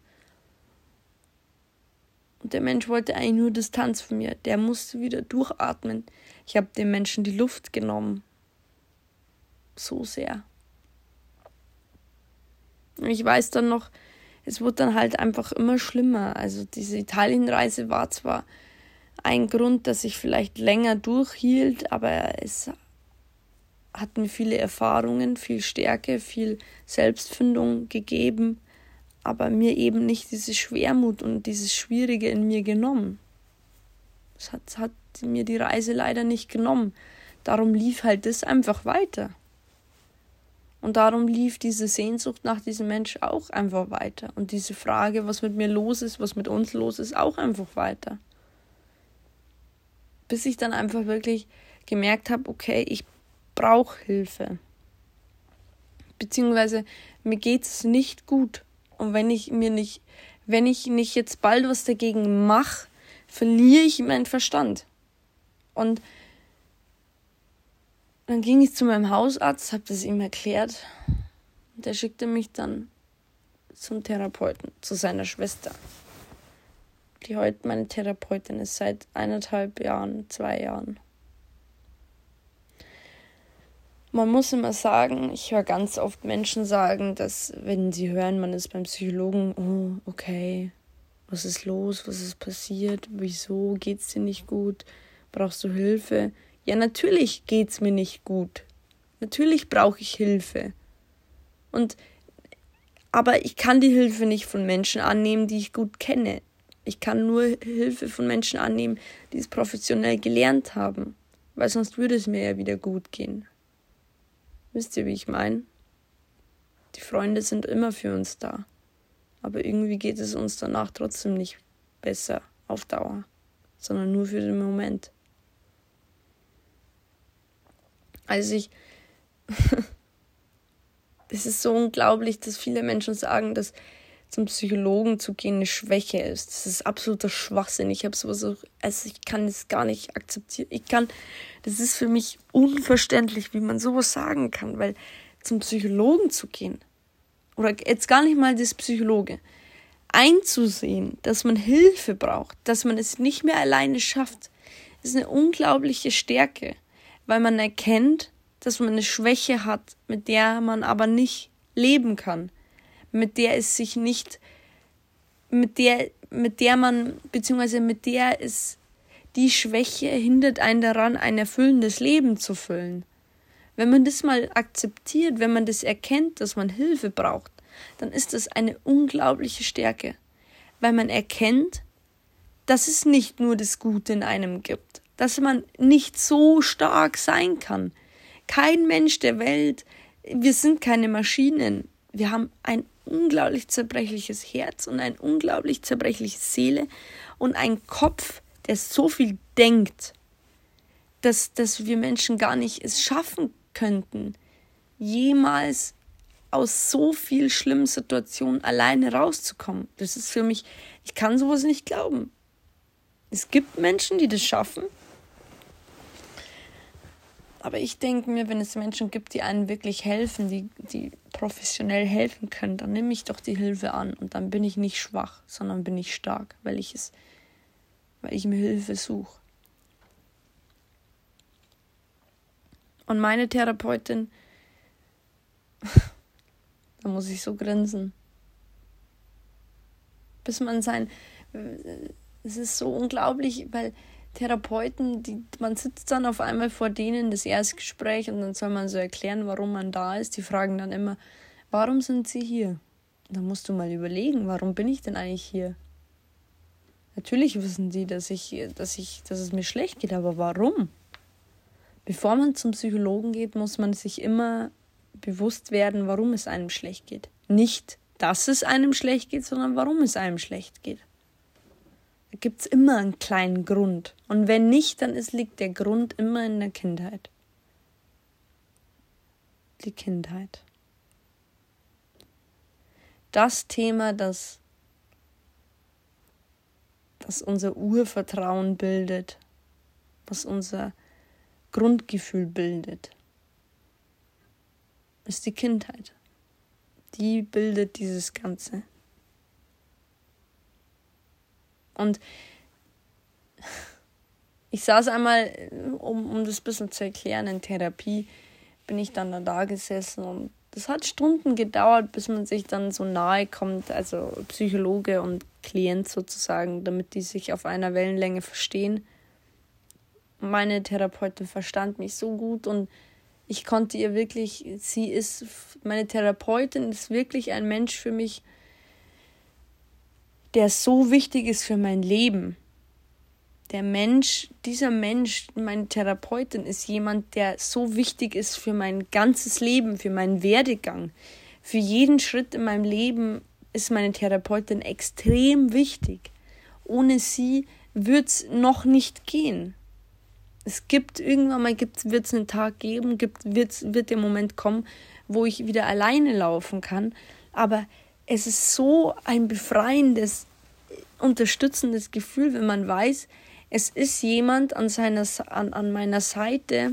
Und der Mensch wollte eigentlich nur Distanz von mir. Der musste wieder durchatmen. Ich habe dem Menschen die Luft genommen. So sehr. Und ich weiß dann noch, es wurde dann halt einfach immer schlimmer. Also diese Italienreise war zwar ein Grund, dass ich vielleicht länger durchhielt, aber es hat mir viele Erfahrungen, viel Stärke, viel Selbstfindung gegeben, aber mir eben nicht diese Schwermut und dieses Schwierige in mir genommen. Das hat, hat mir die Reise leider nicht genommen. Darum lief halt das einfach weiter. Und darum lief diese Sehnsucht nach diesem Mensch auch einfach weiter. Und diese Frage, was mit mir los ist, was mit uns los ist, auch einfach weiter. Bis ich dann einfach wirklich gemerkt habe, okay, ich brauche Hilfe. Beziehungsweise mir geht es nicht gut. Und wenn ich mir nicht, wenn ich nicht jetzt bald was dagegen mache, verliere ich meinen Verstand. Und dann ging ich zu meinem Hausarzt, habe das ihm erklärt. Und der schickte mich dann zum Therapeuten, zu seiner Schwester, die heute meine Therapeutin ist, seit eineinhalb Jahren, zwei Jahren. Man muss immer sagen, ich höre ganz oft Menschen sagen, dass wenn sie hören, man ist beim Psychologen, oh, okay, was ist los, was ist passiert, wieso geht's dir nicht gut, brauchst du Hilfe? Ja, natürlich geht's mir nicht gut. Natürlich brauche ich Hilfe. Und aber ich kann die Hilfe nicht von Menschen annehmen, die ich gut kenne. Ich kann nur Hilfe von Menschen annehmen, die es professionell gelernt haben, weil sonst würde es mir ja wieder gut gehen. Wisst ihr, wie ich meine? Die Freunde sind immer für uns da. Aber irgendwie geht es uns danach trotzdem nicht besser auf Dauer, sondern nur für den Moment. Also ich. es ist so unglaublich, dass viele Menschen sagen, dass zum Psychologen zu gehen eine Schwäche ist. Das ist absoluter Schwachsinn. Ich habe sowas auch, also ich kann es gar nicht akzeptieren. Ich kann das ist für mich unverständlich, wie man sowas sagen kann, weil zum Psychologen zu gehen, oder jetzt gar nicht mal das Psychologe, einzusehen, dass man Hilfe braucht, dass man es nicht mehr alleine schafft, ist eine unglaubliche Stärke, weil man erkennt, dass man eine Schwäche hat, mit der man aber nicht leben kann. Mit der es sich nicht, mit der, mit der man, beziehungsweise mit der es die Schwäche hindert einen daran, ein erfüllendes Leben zu füllen. Wenn man das mal akzeptiert, wenn man das erkennt, dass man Hilfe braucht, dann ist das eine unglaubliche Stärke, weil man erkennt, dass es nicht nur das Gute in einem gibt, dass man nicht so stark sein kann. Kein Mensch der Welt, wir sind keine Maschinen. Wir haben ein unglaublich zerbrechliches Herz und ein unglaublich zerbrechliche Seele und einen Kopf, der so viel denkt, dass, dass wir Menschen gar nicht es schaffen könnten, jemals aus so viel schlimmen Situationen alleine rauszukommen. Das ist für mich, ich kann sowas nicht glauben. Es gibt Menschen, die das schaffen. Aber ich denke mir, wenn es Menschen gibt, die einem wirklich helfen, die, die professionell helfen können, dann nehme ich doch die Hilfe an und dann bin ich nicht schwach, sondern bin ich stark, weil ich es, weil ich mir Hilfe suche. Und meine Therapeutin, da muss ich so grinsen. Bis man sein, es ist so unglaublich, weil Therapeuten, die, man sitzt dann auf einmal vor denen das Erstgespräch und dann soll man so erklären, warum man da ist. Die fragen dann immer, warum sind sie hier? Da musst du mal überlegen, warum bin ich denn eigentlich hier? Natürlich wissen die, dass ich, dass ich, dass es mir schlecht geht, aber warum? Bevor man zum Psychologen geht, muss man sich immer bewusst werden, warum es einem schlecht geht. Nicht, dass es einem schlecht geht, sondern warum es einem schlecht geht. Gibt es immer einen kleinen Grund. Und wenn nicht, dann ist, liegt der Grund immer in der Kindheit. Die Kindheit. Das Thema, das, das unser Urvertrauen bildet, was unser Grundgefühl bildet, ist die Kindheit. Die bildet dieses Ganze. Und ich saß einmal, um, um das ein bisschen zu erklären, in Therapie, bin ich dann da gesessen und das hat Stunden gedauert, bis man sich dann so nahe kommt, also Psychologe und Klient sozusagen, damit die sich auf einer Wellenlänge verstehen. Meine Therapeutin verstand mich so gut und ich konnte ihr wirklich, sie ist, meine Therapeutin ist wirklich ein Mensch für mich, der so wichtig ist für mein Leben. Der Mensch, dieser Mensch, meine Therapeutin, ist jemand, der so wichtig ist für mein ganzes Leben, für meinen Werdegang. Für jeden Schritt in meinem Leben ist meine Therapeutin extrem wichtig. Ohne sie würde es noch nicht gehen es gibt irgendwann mal wird es einen Tag geben, gibt wird's, wird der Moment kommen, wo ich wieder alleine laufen kann. Aber es ist so ein befreiendes, unterstützendes Gefühl, wenn man weiß, es ist jemand an, seiner, an, an meiner Seite,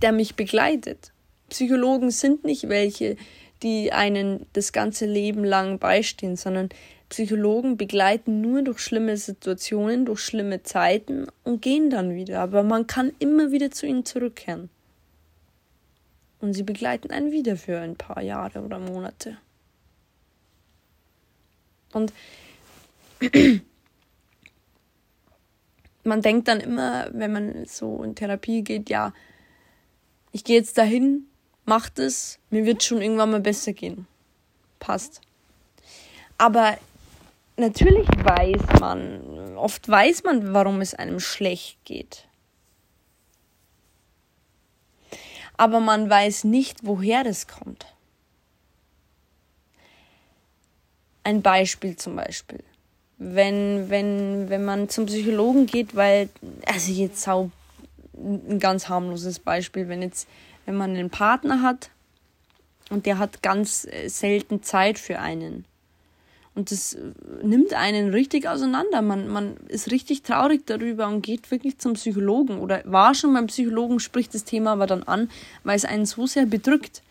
der mich begleitet. Psychologen sind nicht welche, die einen das ganze Leben lang beistehen, sondern Psychologen begleiten nur durch schlimme Situationen, durch schlimme Zeiten und gehen dann wieder. Aber man kann immer wieder zu ihnen zurückkehren. Und sie begleiten einen wieder für ein paar Jahre oder Monate. Und man denkt dann immer, wenn man so in Therapie geht, ja, ich gehe jetzt dahin, mach das, mir wird schon irgendwann mal besser gehen. Passt. Aber natürlich weiß man, oft weiß man, warum es einem schlecht geht. Aber man weiß nicht, woher das kommt. Ein Beispiel zum Beispiel. Wenn, wenn, wenn man zum Psychologen geht, weil, also jetzt auch ein ganz harmloses Beispiel, wenn jetzt, wenn man einen Partner hat und der hat ganz selten Zeit für einen und das äh, nimmt einen richtig auseinander. Man, man ist richtig traurig darüber und geht wirklich zum Psychologen oder war schon beim Psychologen, spricht das Thema aber dann an, weil es einen so sehr bedrückt.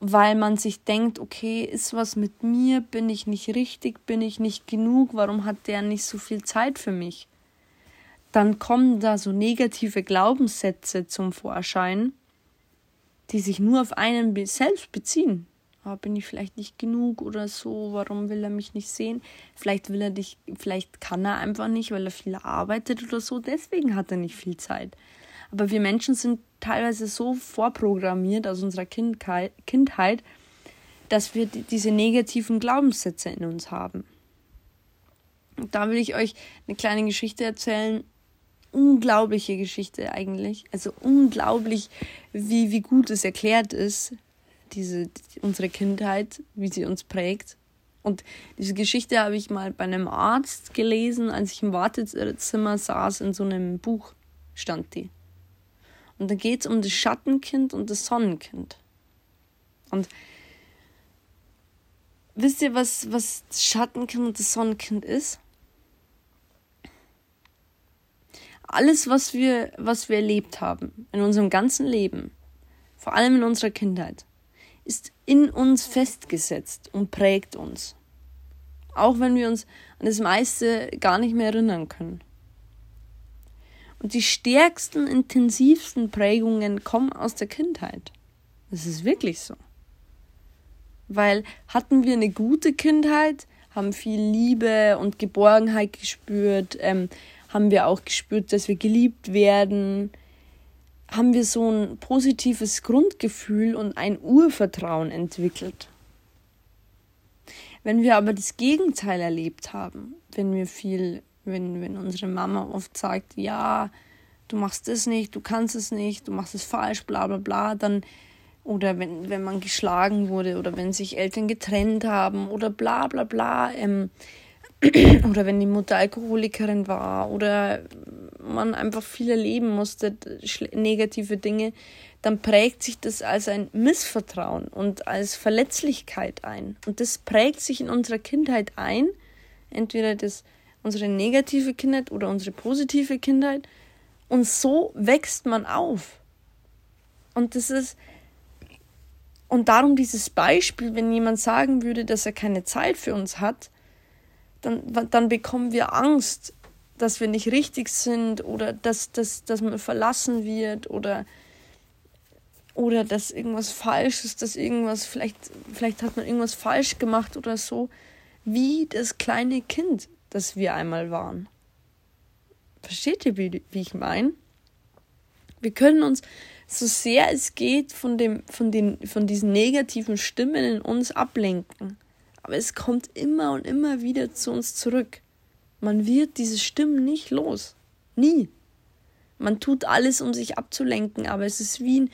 Weil man sich denkt, okay, ist was mit mir? Bin ich nicht richtig? Bin ich nicht genug? Warum hat der nicht so viel Zeit für mich? Dann kommen da so negative Glaubenssätze zum Vorschein, die sich nur auf einen selbst beziehen oh, bin ich vielleicht nicht genug oder so, warum will er mich nicht sehen? Vielleicht will er dich, vielleicht kann er einfach nicht, weil er viel arbeitet oder so, deswegen hat er nicht viel Zeit. Aber wir Menschen sind teilweise so vorprogrammiert aus unserer Kindheit, dass wir diese negativen Glaubenssätze in uns haben. Und da will ich euch eine kleine Geschichte erzählen. Unglaubliche Geschichte eigentlich. Also unglaublich, wie, wie gut es erklärt ist, diese, unsere Kindheit, wie sie uns prägt. Und diese Geschichte habe ich mal bei einem Arzt gelesen, als ich im Wartezimmer saß, in so einem Buch stand die. Und da geht es um das Schattenkind und das Sonnenkind. Und wisst ihr, was, was das Schattenkind und das Sonnenkind ist? Alles, was wir, was wir erlebt haben in unserem ganzen Leben, vor allem in unserer Kindheit, ist in uns festgesetzt und prägt uns. Auch wenn wir uns an das meiste gar nicht mehr erinnern können. Und die stärksten, intensivsten Prägungen kommen aus der Kindheit. Das ist wirklich so. Weil hatten wir eine gute Kindheit, haben viel Liebe und Geborgenheit gespürt, ähm, haben wir auch gespürt, dass wir geliebt werden, haben wir so ein positives Grundgefühl und ein Urvertrauen entwickelt. Wenn wir aber das Gegenteil erlebt haben, wenn wir viel, wenn, wenn unsere Mama oft sagt, ja, du machst das nicht, du kannst es nicht, du machst es falsch, bla bla bla, dann oder wenn, wenn man geschlagen wurde oder wenn sich Eltern getrennt haben oder bla bla bla, ähm, oder wenn die Mutter Alkoholikerin war oder man einfach viel erleben musste, negative Dinge, dann prägt sich das als ein Missvertrauen und als Verletzlichkeit ein. Und das prägt sich in unserer Kindheit ein, entweder das, unsere negative Kindheit oder unsere positive Kindheit. Und so wächst man auf. Und das ist, und darum dieses Beispiel, wenn jemand sagen würde, dass er keine Zeit für uns hat, dann, dann bekommen wir Angst, dass wir nicht richtig sind oder dass, dass, dass man verlassen wird oder, oder dass irgendwas falsch ist, dass irgendwas, vielleicht, vielleicht hat man irgendwas falsch gemacht oder so, wie das kleine Kind, das wir einmal waren. Versteht ihr, wie, wie ich meine? Wir können uns so sehr es geht von, dem, von, den, von diesen negativen Stimmen in uns ablenken. Aber es kommt immer und immer wieder zu uns zurück. Man wird diese Stimmen nicht los. Nie. Man tut alles, um sich abzulenken, aber es ist wie ein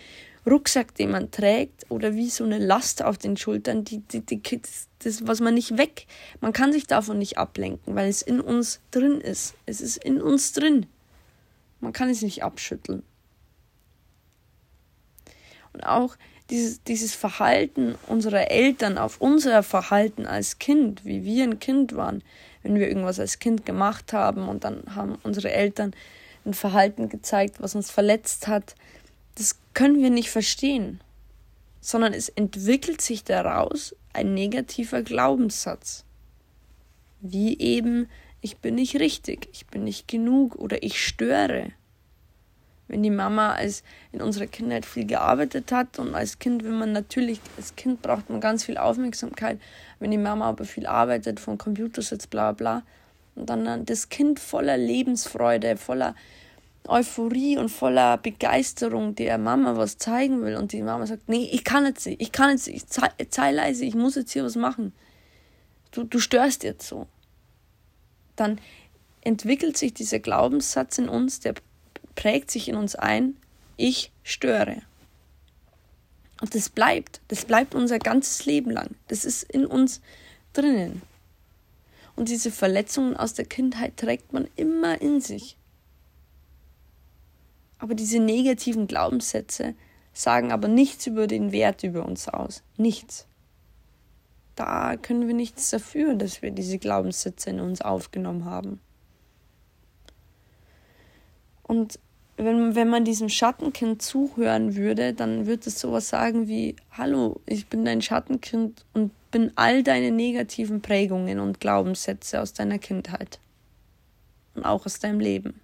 Rucksack, den man trägt oder wie so eine Last auf den Schultern, die, die, die, das, das, was man nicht weg. Man kann sich davon nicht ablenken, weil es in uns drin ist. Es ist in uns drin. Man kann es nicht abschütteln. Und auch dieses, dieses Verhalten unserer Eltern auf unser Verhalten als Kind, wie wir ein Kind waren, wenn wir irgendwas als Kind gemacht haben und dann haben unsere Eltern ein Verhalten gezeigt, was uns verletzt hat, das können wir nicht verstehen, sondern es entwickelt sich daraus ein negativer Glaubenssatz. Wie eben, ich bin nicht richtig, ich bin nicht genug oder ich störe wenn die Mama als in unserer Kindheit viel gearbeitet hat und als Kind will man natürlich, als Kind braucht man ganz viel Aufmerksamkeit, wenn die Mama aber viel arbeitet, vom Computer sitzt, bla bla, und dann das Kind voller Lebensfreude, voller Euphorie und voller Begeisterung der Mama was zeigen will und die Mama sagt, nee, ich kann jetzt nicht, ich kann jetzt nicht, ich sei leise, ich muss jetzt hier was machen. Du, du störst jetzt so. Dann entwickelt sich dieser Glaubenssatz in uns, der prägt sich in uns ein, ich störe. Und das bleibt, das bleibt unser ganzes Leben lang. Das ist in uns drinnen. Und diese Verletzungen aus der Kindheit trägt man immer in sich. Aber diese negativen Glaubenssätze sagen aber nichts über den Wert über uns aus. Nichts. Da können wir nichts dafür, dass wir diese Glaubenssätze in uns aufgenommen haben. Und wenn, wenn man diesem Schattenkind zuhören würde, dann würde es sowas sagen wie, hallo, ich bin dein Schattenkind und bin all deine negativen Prägungen und Glaubenssätze aus deiner Kindheit und auch aus deinem Leben.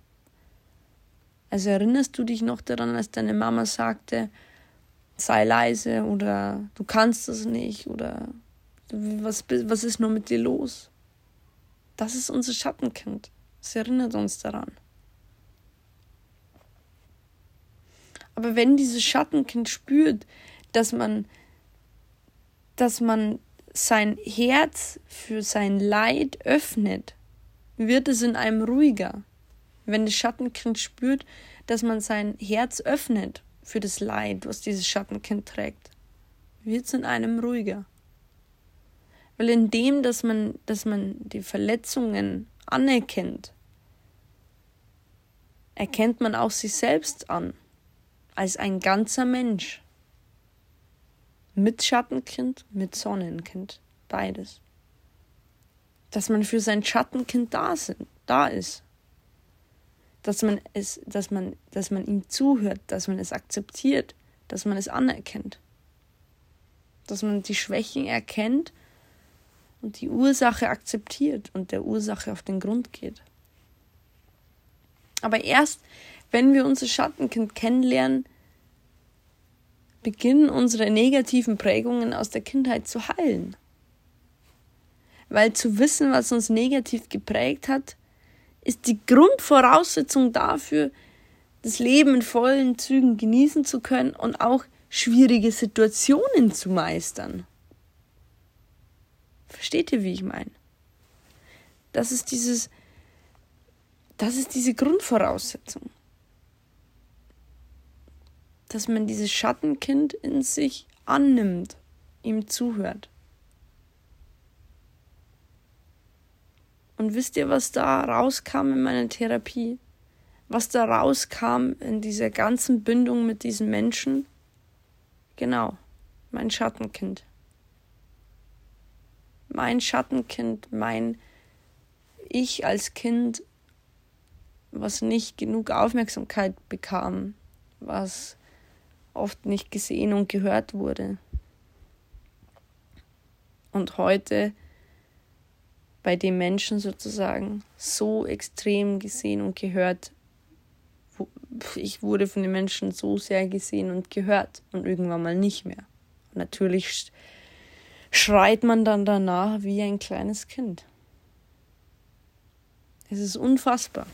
Also erinnerst du dich noch daran, als deine Mama sagte, sei leise oder du kannst das nicht oder was, was ist nur mit dir los? Das ist unser Schattenkind. Es erinnert uns daran. Aber wenn dieses Schattenkind spürt, dass man, dass man sein Herz für sein Leid öffnet, wird es in einem ruhiger. Wenn das Schattenkind spürt, dass man sein Herz öffnet für das Leid, was dieses Schattenkind trägt, wird es in einem ruhiger. Weil in dem, dass man, dass man die Verletzungen anerkennt, erkennt man auch sich selbst an, als ein ganzer Mensch. Mit Schattenkind, mit Sonnenkind, beides. Dass man für sein Schattenkind da, sind, da ist. Dass man es, dass man, dass man ihm zuhört, dass man es akzeptiert, dass man es anerkennt. Dass man die Schwächen erkennt und die Ursache akzeptiert und der Ursache auf den Grund geht. Aber erst, wenn wir unser Schattenkind kennenlernen, beginnen unsere negativen Prägungen aus der Kindheit zu heilen. Weil zu wissen, was uns negativ geprägt hat, ist die Grundvoraussetzung dafür, das Leben in vollen Zügen genießen zu können und auch schwierige Situationen zu meistern. Versteht ihr, wie ich meine? Das ist dieses, das ist diese Grundvoraussetzung dass man dieses Schattenkind in sich annimmt, ihm zuhört. Und wisst ihr, was da rauskam in meiner Therapie? Was da rauskam in dieser ganzen Bindung mit diesen Menschen? Genau, mein Schattenkind. Mein Schattenkind, mein Ich als Kind, was nicht genug Aufmerksamkeit bekam, was oft nicht gesehen und gehört wurde. Und heute bei den Menschen sozusagen so extrem gesehen und gehört. Ich wurde von den Menschen so sehr gesehen und gehört und irgendwann mal nicht mehr. Natürlich schreit man dann danach wie ein kleines Kind. Es ist unfassbar.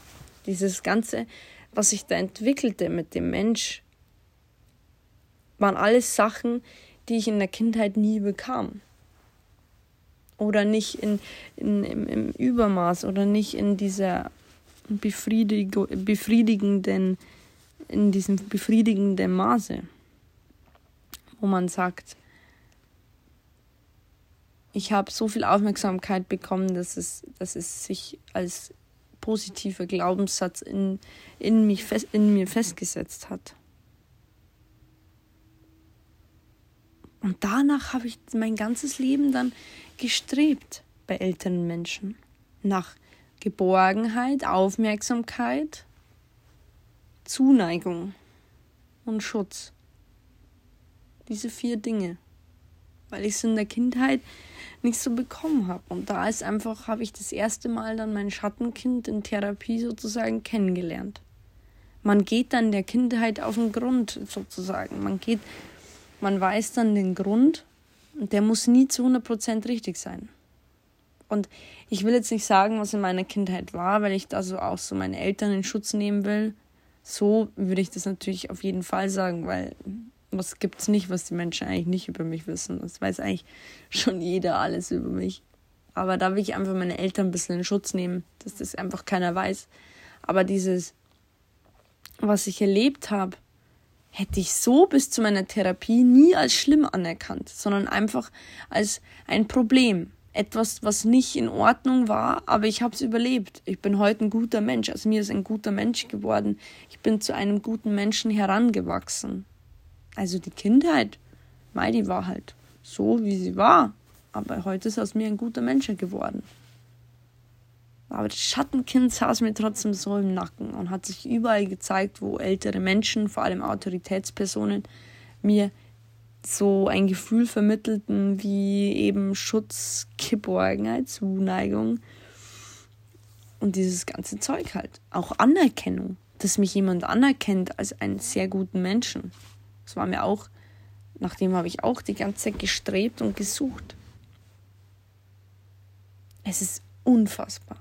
Dieses Ganze, was sich da entwickelte mit dem Mensch, waren alles Sachen, die ich in der Kindheit nie bekam. Oder nicht in, in, im, im Übermaß oder nicht in dieser befriedig, befriedigenden, in diesem befriedigenden Maße, wo man sagt, ich habe so viel Aufmerksamkeit bekommen, dass es, dass es sich als positiver Glaubenssatz in, in, mich fest, in mir festgesetzt hat. Und danach habe ich mein ganzes Leben dann gestrebt bei älteren Menschen. Nach Geborgenheit, Aufmerksamkeit, Zuneigung und Schutz. Diese vier Dinge. Weil ich es in der Kindheit nicht so bekommen habe. Und da ist einfach, habe ich das erste Mal dann mein Schattenkind in Therapie sozusagen kennengelernt. Man geht dann der Kindheit auf den Grund sozusagen. Man geht man weiß dann den Grund und der muss nie zu 100% richtig sein. Und ich will jetzt nicht sagen, was in meiner Kindheit war, weil ich da so auch so meine Eltern in Schutz nehmen will. So würde ich das natürlich auf jeden Fall sagen, weil was gibt es nicht, was die Menschen eigentlich nicht über mich wissen. Das weiß eigentlich schon jeder alles über mich. Aber da will ich einfach meine Eltern ein bisschen in Schutz nehmen, dass das einfach keiner weiß. Aber dieses, was ich erlebt habe, hätte ich so bis zu meiner Therapie nie als schlimm anerkannt, sondern einfach als ein Problem. Etwas, was nicht in Ordnung war, aber ich habe es überlebt. Ich bin heute ein guter Mensch. Also mir ist ein guter Mensch geworden. Ich bin zu einem guten Menschen herangewachsen. Also die Kindheit, mei, die war halt so, wie sie war. Aber heute ist aus mir ein guter Mensch geworden. Aber das Schattenkind saß mir trotzdem so im Nacken und hat sich überall gezeigt, wo ältere Menschen, vor allem Autoritätspersonen, mir so ein Gefühl vermittelten wie eben Schutz, Geborgenheit, Zuneigung und dieses ganze Zeug halt. Auch Anerkennung, dass mich jemand anerkennt als einen sehr guten Menschen. Das war mir auch Nach dem habe ich auch die ganze Zeit gestrebt und gesucht. Es ist unfassbar,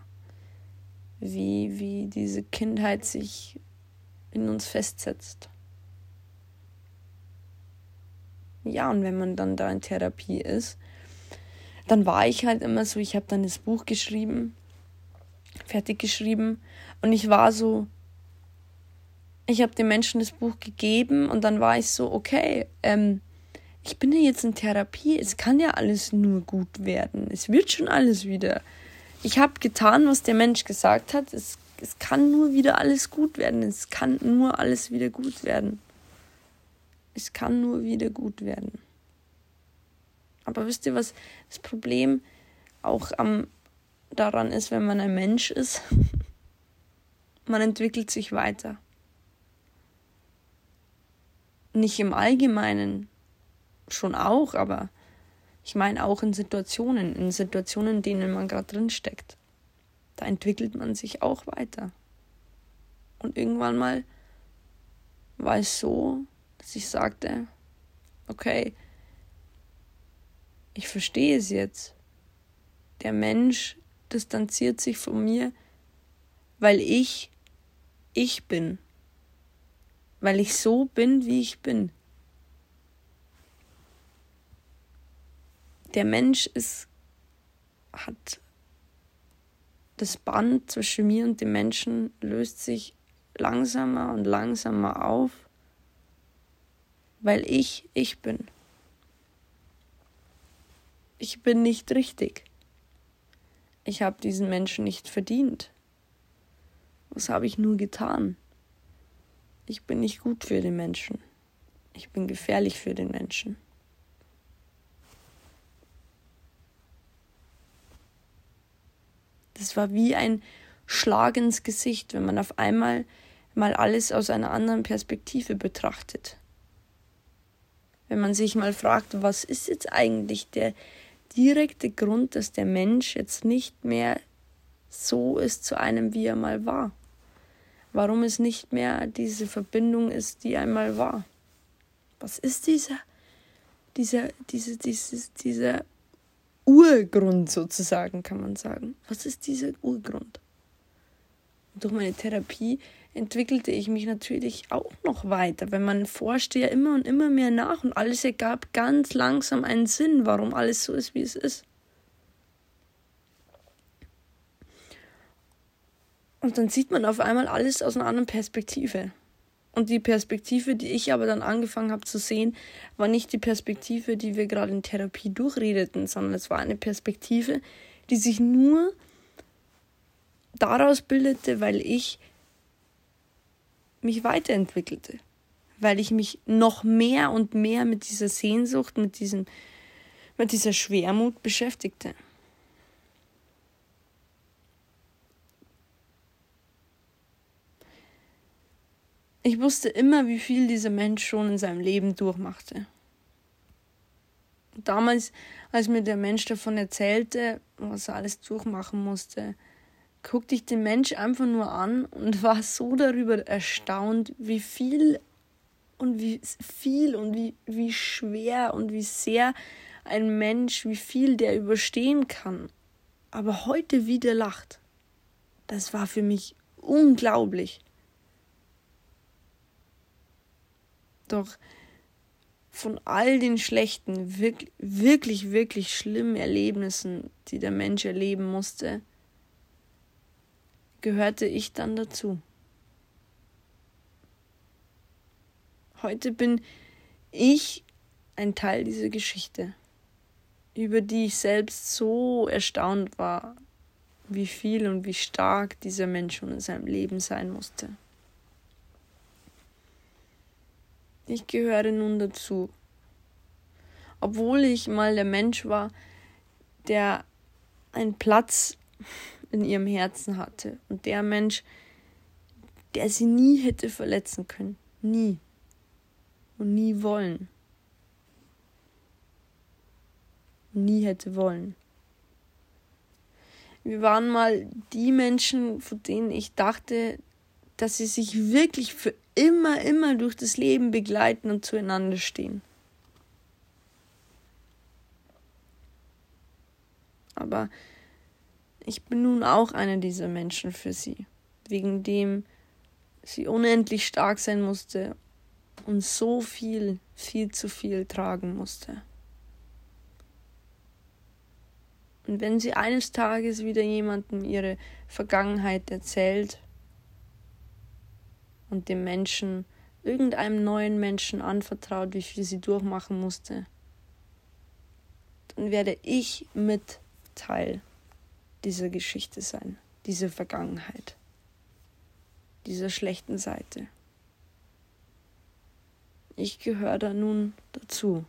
wie, wie diese Kindheit sich in uns festsetzt. Ja, und wenn man dann da in Therapie ist, dann war ich halt immer so, ich habe dann das Buch geschrieben, fertig geschrieben und ich war so, ich habe den Menschen das Buch gegeben und dann war ich so, okay, ähm, ich bin ja jetzt in Therapie, es kann ja alles nur gut werden, es wird schon alles wieder. Ich habe getan, was der Mensch gesagt hat, es, es kann nur wieder alles gut werden, es kann nur alles wieder gut werden. Es kann nur wieder gut werden. Aber wisst ihr, was das Problem auch am, daran ist, wenn man ein Mensch ist? man entwickelt sich weiter. Nicht im Allgemeinen, schon auch, aber ich meine auch in Situationen, in Situationen, in denen man gerade drin steckt. Da entwickelt man sich auch weiter. Und irgendwann mal war es so, dass ich sagte, okay, ich verstehe es jetzt. Der Mensch distanziert sich von mir, weil ich ich bin. Weil ich so bin, wie ich bin. Der Mensch ist, hat das Band zwischen mir und dem Menschen löst sich langsamer und langsamer auf, weil ich ich bin. Ich bin nicht richtig. Ich habe diesen Menschen nicht verdient. Was habe ich nur getan? Ich bin nicht gut für den Menschen. Ich bin gefährlich für den Menschen. Das war wie ein Schlag ins Gesicht, wenn man auf einmal mal alles aus einer anderen Perspektive betrachtet. Wenn man sich mal fragt, was ist jetzt eigentlich der direkte Grund, dass der Mensch jetzt nicht mehr so ist zu einem, wie er mal war. Warum es nicht mehr diese Verbindung ist, die einmal war. Was ist dieser, dieser, diese, dieses, dieser Urgrund sozusagen, kann man sagen? Was ist dieser Urgrund? durch meine Therapie entwickelte ich mich natürlich auch noch weiter, weil man forschte ja immer und immer mehr nach und alles ergab ganz langsam einen Sinn, warum alles so ist, wie es ist. Und dann sieht man auf einmal alles aus einer anderen Perspektive. Und die Perspektive, die ich aber dann angefangen habe zu sehen, war nicht die Perspektive, die wir gerade in Therapie durchredeten, sondern es war eine Perspektive, die sich nur daraus bildete, weil ich mich weiterentwickelte, weil ich mich noch mehr und mehr mit dieser Sehnsucht, mit, diesem, mit dieser Schwermut beschäftigte. Ich wusste immer, wie viel dieser Mensch schon in seinem Leben durchmachte. Damals, als mir der Mensch davon erzählte, was er alles durchmachen musste, guckte ich den Mensch einfach nur an und war so darüber erstaunt, wie viel und wie viel und wie, wie schwer und wie sehr ein Mensch, wie viel der überstehen kann, aber heute wieder lacht. Das war für mich unglaublich. Doch von all den schlechten, wirklich, wirklich, wirklich schlimmen Erlebnissen, die der Mensch erleben musste, gehörte ich dann dazu. Heute bin ich ein Teil dieser Geschichte, über die ich selbst so erstaunt war, wie viel und wie stark dieser Mensch schon in seinem Leben sein musste. Ich gehöre nun dazu. Obwohl ich mal der Mensch war, der einen Platz in ihrem Herzen hatte. Und der Mensch, der sie nie hätte verletzen können. Nie. Und nie wollen. Nie hätte wollen. Wir waren mal die Menschen, von denen ich dachte, dass sie sich wirklich für immer, immer durch das Leben begleiten und zueinander stehen. Aber ich bin nun auch einer dieser Menschen für sie, wegen dem sie unendlich stark sein musste und so viel, viel zu viel tragen musste. Und wenn sie eines Tages wieder jemandem ihre Vergangenheit erzählt, und dem Menschen, irgendeinem neuen Menschen anvertraut, wie viel sie durchmachen musste, dann werde ich mit Teil dieser Geschichte sein, dieser Vergangenheit, dieser schlechten Seite. Ich gehöre da nun dazu.